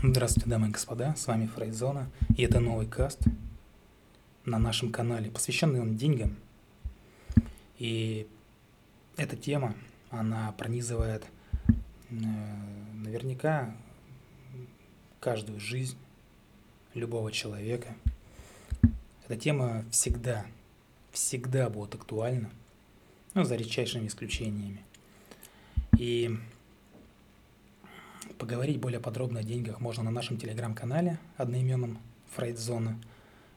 Здравствуйте, дамы и господа, с вами Фрейзона, и это новый каст на нашем канале, посвященный он деньгам. И эта тема, она пронизывает э, наверняка каждую жизнь любого человека. Эта тема всегда, всегда будет актуальна, ну, за редчайшими исключениями. И поговорить более подробно о деньгах можно на нашем телеграм-канале одноименном Фрейдзона.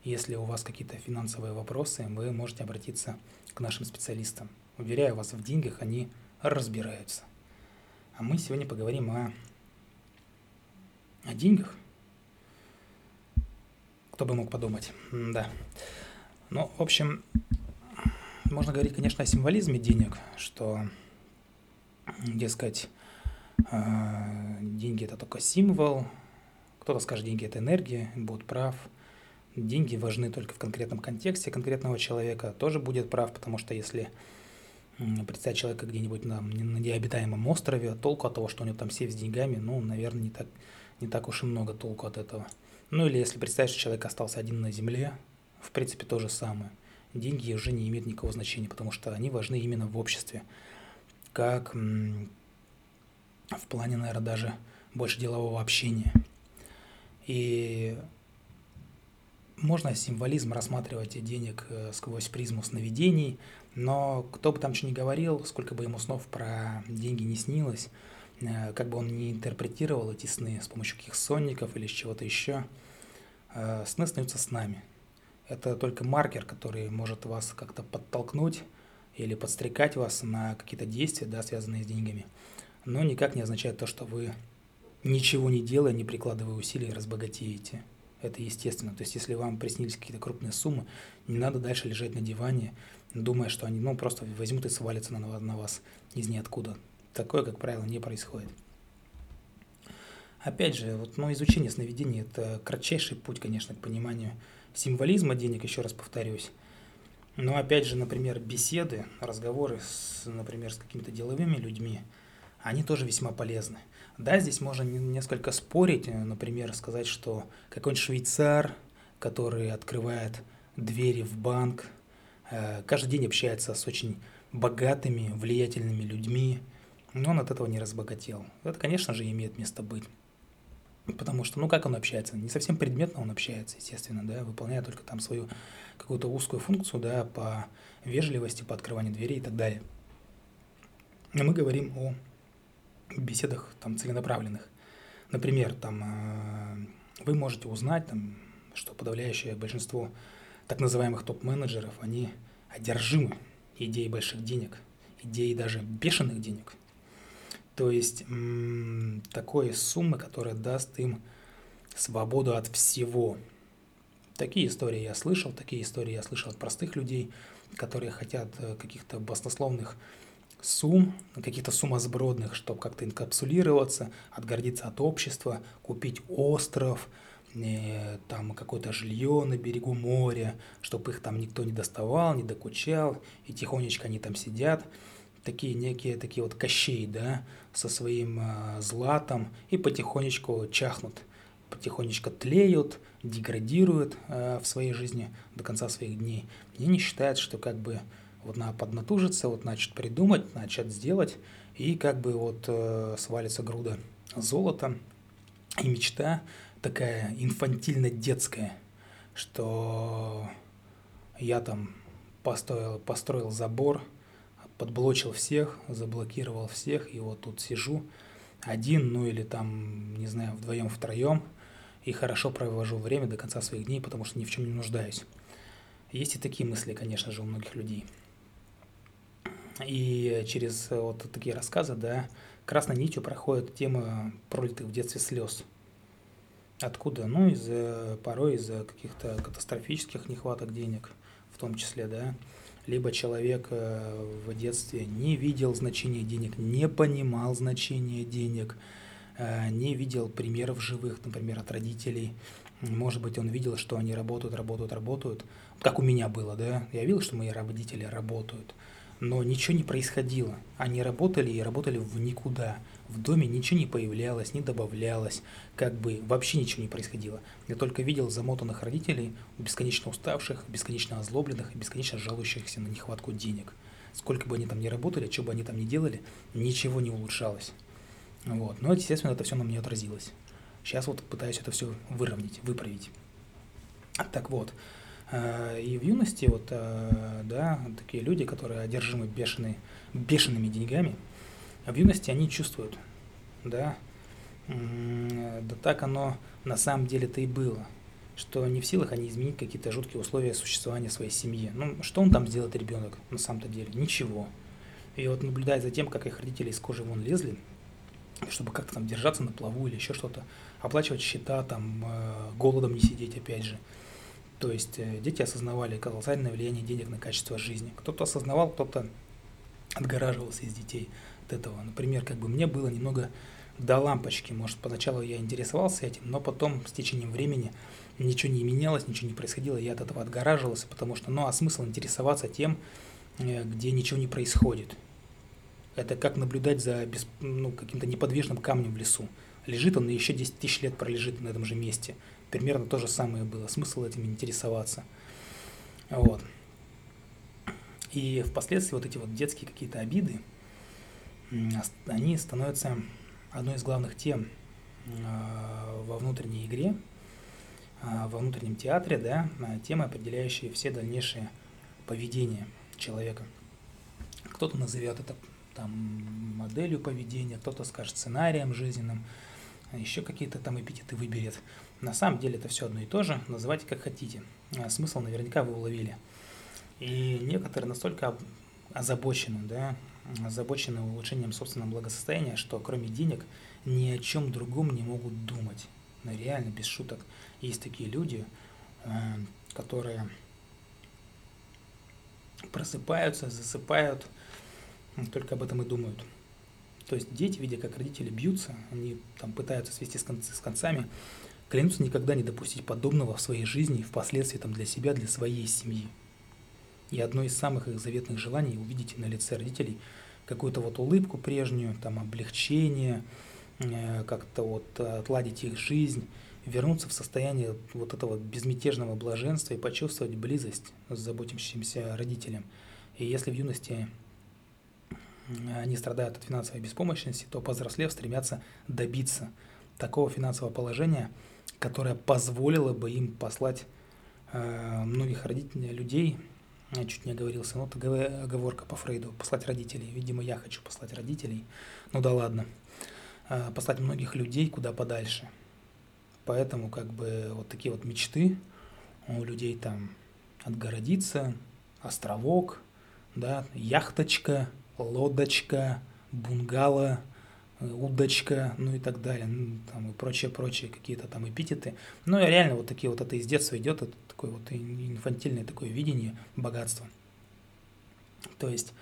Если у вас какие-то финансовые вопросы, вы можете обратиться к нашим специалистам. Уверяю вас, в деньгах они разбираются. А мы сегодня поговорим о, о деньгах. Кто бы мог подумать. Да. Ну, в общем, можно говорить, конечно, о символизме денег, что, дескать, деньги это только символ. Кто-то скажет, деньги это энергия, будет прав. Деньги важны только в конкретном контексте конкретного человека, тоже будет прав, потому что если представить человека где-нибудь на, на необитаемом острове, толку от того, что у него там сейф с деньгами, ну, наверное, не так, не так уж и много толку от этого. Ну или если представить, что человек остался один на земле, в принципе, то же самое. Деньги уже не имеют никакого значения, потому что они важны именно в обществе, как в плане, наверное, даже больше делового общения. И можно символизм рассматривать денег э, сквозь призму сновидений, но кто бы там что ни говорил, сколько бы ему снов про деньги не снилось, э, как бы он ни интерпретировал эти сны с помощью каких сонников или чего-то еще, э, сны остаются с нами. Это только маркер, который может вас как-то подтолкнуть или подстрекать вас на какие-то действия, да, связанные с деньгами но никак не означает то, что вы ничего не делая, не прикладывая усилий, разбогатеете. Это естественно. То есть, если вам приснились какие-то крупные суммы, не надо дальше лежать на диване, думая, что они ну, просто возьмут и свалятся на, на вас из ниоткуда. Такое, как правило, не происходит. Опять же, вот, ну, изучение сновидений – это кратчайший путь, конечно, к пониманию символизма денег, еще раз повторюсь. Но опять же, например, беседы, разговоры, с, например, с какими-то деловыми людьми – они тоже весьма полезны. Да, здесь можно несколько спорить, э, например, сказать, что какой-нибудь швейцар, который открывает двери в банк, э, каждый день общается с очень богатыми, влиятельными людьми, но он от этого не разбогател. Это, конечно же, имеет место быть. Потому что, ну, как он общается? Не совсем предметно он общается, естественно, да, выполняя только там свою какую-то узкую функцию, да, по вежливости, по открыванию дверей и так далее. Но мы говорим о беседах там целенаправленных. Например, там э, вы можете узнать, там, что подавляющее большинство так называемых топ-менеджеров, они одержимы идеей больших денег, идеей даже бешеных денег. То есть такой суммы, которая даст им свободу от всего. Такие истории я слышал, такие истории я слышал от простых людей, которые хотят э, каких-то баснословных сумм, каких-то сумасбродных, чтобы как-то инкапсулироваться, отгордиться от общества, купить остров, э, там какое-то жилье на берегу моря, чтобы их там никто не доставал, не докучал, и тихонечко они там сидят, такие некие такие вот кощей, да, со своим э, златом, и потихонечку чахнут, потихонечку тлеют, деградируют э, в своей жизни до конца своих дней. И они считают, что как бы вот надо поднатужиться, вот начать придумать, начать сделать, и как бы вот э, свалится груда золота, и мечта такая инфантильно-детская, что я там построил, построил забор, подблочил всех, заблокировал всех, и вот тут сижу один, ну или там, не знаю, вдвоем, втроем, и хорошо провожу время до конца своих дней, потому что ни в чем не нуждаюсь. Есть и такие мысли, конечно же, у многих людей – и через э, вот такие рассказы, да, красной нитью проходит тема пролитых в детстве слез. Откуда? Ну, из-за порой из-за каких-то катастрофических нехваток денег, в том числе, да. Либо человек э, в детстве не видел значения денег, не понимал значения денег, э, не видел примеров живых, например, от родителей. Может быть, он видел, что они работают, работают, работают. Как у меня было, да. Я видел, что мои родители работают но ничего не происходило. Они работали и работали в никуда. В доме ничего не появлялось, не добавлялось, как бы вообще ничего не происходило. Я только видел замотанных родителей, бесконечно уставших, бесконечно озлобленных и бесконечно жалующихся на нехватку денег. Сколько бы они там ни работали, что бы они там ни делали, ничего не улучшалось. Вот. Но, естественно, это все на мне отразилось. Сейчас вот пытаюсь это все выровнять, выправить. Так вот, и в юности вот, э, да, такие люди, которые одержимы бешеные, бешеными деньгами, в юности они чувствуют, да, да так оно на самом деле-то и было, что не в силах они изменить какие-то жуткие условия существования своей семьи. Ну, что он там сделает ребенок на самом-то деле? Ничего. И вот наблюдая за тем, как их родители из кожи вон лезли, чтобы как-то там держаться на плаву или еще что-то, оплачивать счета, там, э, голодом не сидеть, опять же. То есть э, дети осознавали колоссальное влияние денег на качество жизни. Кто-то осознавал, кто-то отгораживался из детей от этого. Например, как бы мне было немного до лампочки. Может, поначалу я интересовался этим, но потом с течением времени ничего не менялось, ничего не происходило, я от этого отгораживался, потому что, ну, а смысл интересоваться тем, э, где ничего не происходит. Это как наблюдать за без, ну, каким-то неподвижным камнем в лесу. Лежит он и еще 10 тысяч лет пролежит на этом же месте. Примерно то же самое было. Смысл этим интересоваться. Вот. И впоследствии вот эти вот детские какие-то обиды, они становятся одной из главных тем а, во внутренней игре, а, во внутреннем театре, да, а, темы, определяющие все дальнейшие поведения человека. Кто-то назовет это там моделью поведения, кто-то скажет сценарием жизненным, еще какие-то там эпитеты выберет. На самом деле это все одно и то же, называйте как хотите. Смысл наверняка вы уловили. И некоторые настолько озабочены, да, озабочены улучшением собственного благосостояния, что кроме денег ни о чем другом не могут думать. Но реально, без шуток, есть такие люди, э, которые просыпаются, засыпают, только об этом и думают. То есть дети, видя, как родители бьются, они там пытаются свести с, концы, с концами, клянутся никогда не допустить подобного в своей жизни и впоследствии там, для себя, для своей семьи. И одно из самых их заветных желаний увидеть на лице родителей какую-то вот улыбку прежнюю, там облегчение, э, как-то вот отладить их жизнь, вернуться в состояние вот этого безмятежного блаженства и почувствовать близость с заботящимся родителем. И если в юности они страдают от финансовой беспомощности, то повзрослев стремятся добиться такого финансового положения, которое позволило бы им послать э, многих родителей, людей я чуть не оговорился, ну это оговорка по Фрейду, послать родителей. Видимо, я хочу послать родителей. Ну да ладно. А, послать многих людей куда подальше. Поэтому как бы вот такие вот мечты у людей там отгородиться, островок, да, яхточка, лодочка, бунгало, удочка, ну и так далее, ну, там и прочее, какие-то там эпитеты. Ну и реально вот такие вот это из детства идет, это такое вот инфантильное такое видение богатства. То есть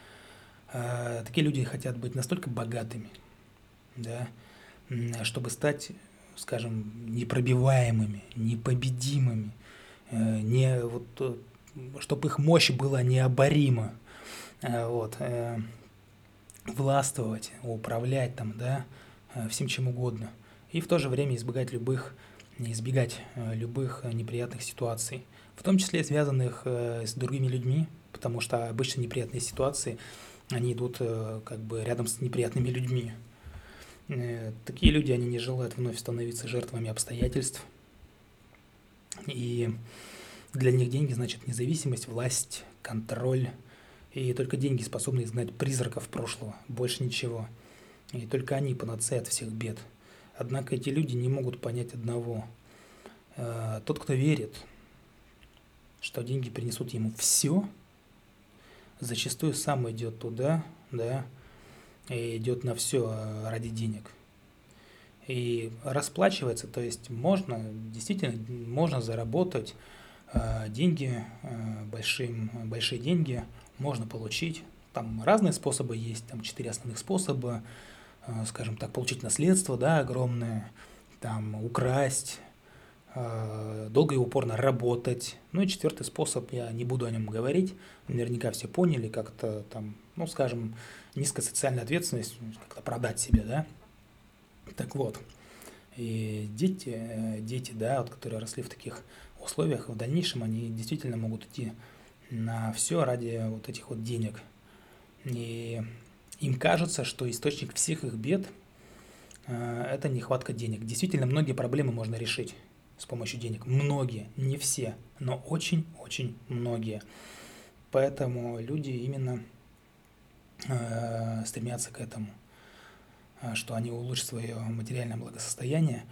э, такие люди хотят быть настолько богатыми, да, чтобы стать, скажем, непробиваемыми, непобедимыми, э, не вот, э, чтобы их мощь была необорима, э, вот, э, властвовать, управлять там, да, э, всем чем угодно. И в то же время избегать любых, избегать э, любых неприятных ситуаций, в том числе связанных э, с другими людьми, потому что обычно неприятные ситуации, они идут как бы рядом с неприятными людьми. Такие люди, они не желают вновь становиться жертвами обстоятельств. И для них деньги значит независимость, власть, контроль, и только деньги способны изгнать призраков прошлого, больше ничего. И только они панацея от всех бед. Однако эти люди не могут понять одного. Э, тот, кто верит, что деньги принесут ему все, зачастую сам идет туда, да, и идет на все э, ради денег. И расплачивается, то есть можно, действительно, можно заработать э, деньги, большим, большие деньги можно получить. Там разные способы есть, там четыре основных способа, э, скажем так, получить наследство, да, огромное, там украсть, э, долго и упорно работать. Ну и четвертый способ, я не буду о нем говорить, наверняка все поняли, как-то там, ну, скажем, низкая социальная ответственность, как-то продать себя, да. Так вот, и дети, э, дети, да, вот, которые росли в таких условиях, в дальнейшем они действительно могут идти на все ради вот этих вот денег. И им кажется, что источник всех их бед э, – это нехватка денег. Действительно, многие проблемы можно решить с помощью денег. Многие, не все, но очень-очень многие. Поэтому люди именно э, стремятся к этому, э, что они улучшат свое материальное благосостояние,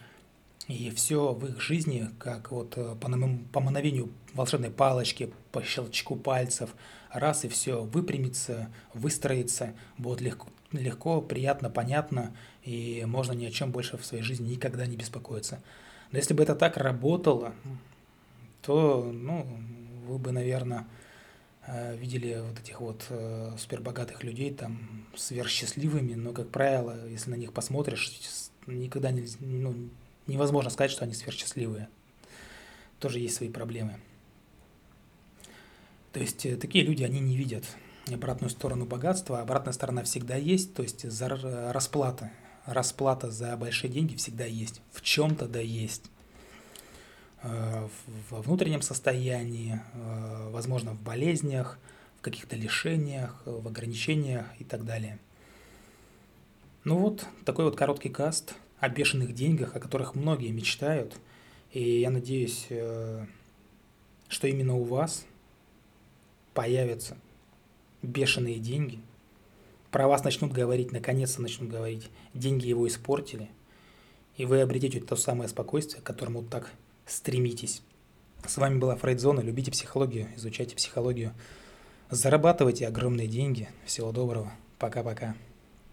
и все в их жизни, как вот э, по, по мановению волшебной палочки, по щелчку пальцев, раз и все выпрямится, выстроится, будет легко, легко, приятно, понятно, и можно ни о чем больше в своей жизни никогда не беспокоиться. Но если бы это так работало, то, ну, вы бы, наверное, э, видели вот этих вот э, супербогатых людей там сверхсчастливыми, но, как правило, если на них посмотришь, никогда не, ну, невозможно сказать, что они сверхсчастливые. Тоже есть свои проблемы. То есть э, такие люди, они не видят обратную сторону богатства, обратная сторона всегда есть, то есть за расплата расплата за большие деньги всегда есть. В чем-то да есть. Э, во внутреннем состоянии, э, возможно, в болезнях, в каких-то лишениях, в ограничениях и так далее. Ну вот, такой вот короткий каст о бешеных деньгах, о которых многие мечтают. И я надеюсь, э, что именно у вас появятся бешеные деньги – про вас начнут говорить, наконец-то начнут говорить. Деньги его испортили. И вы обретете то самое спокойствие, к которому так стремитесь. С вами была Фрейдзона. Любите психологию, изучайте психологию. Зарабатывайте огромные деньги. Всего доброго. Пока-пока.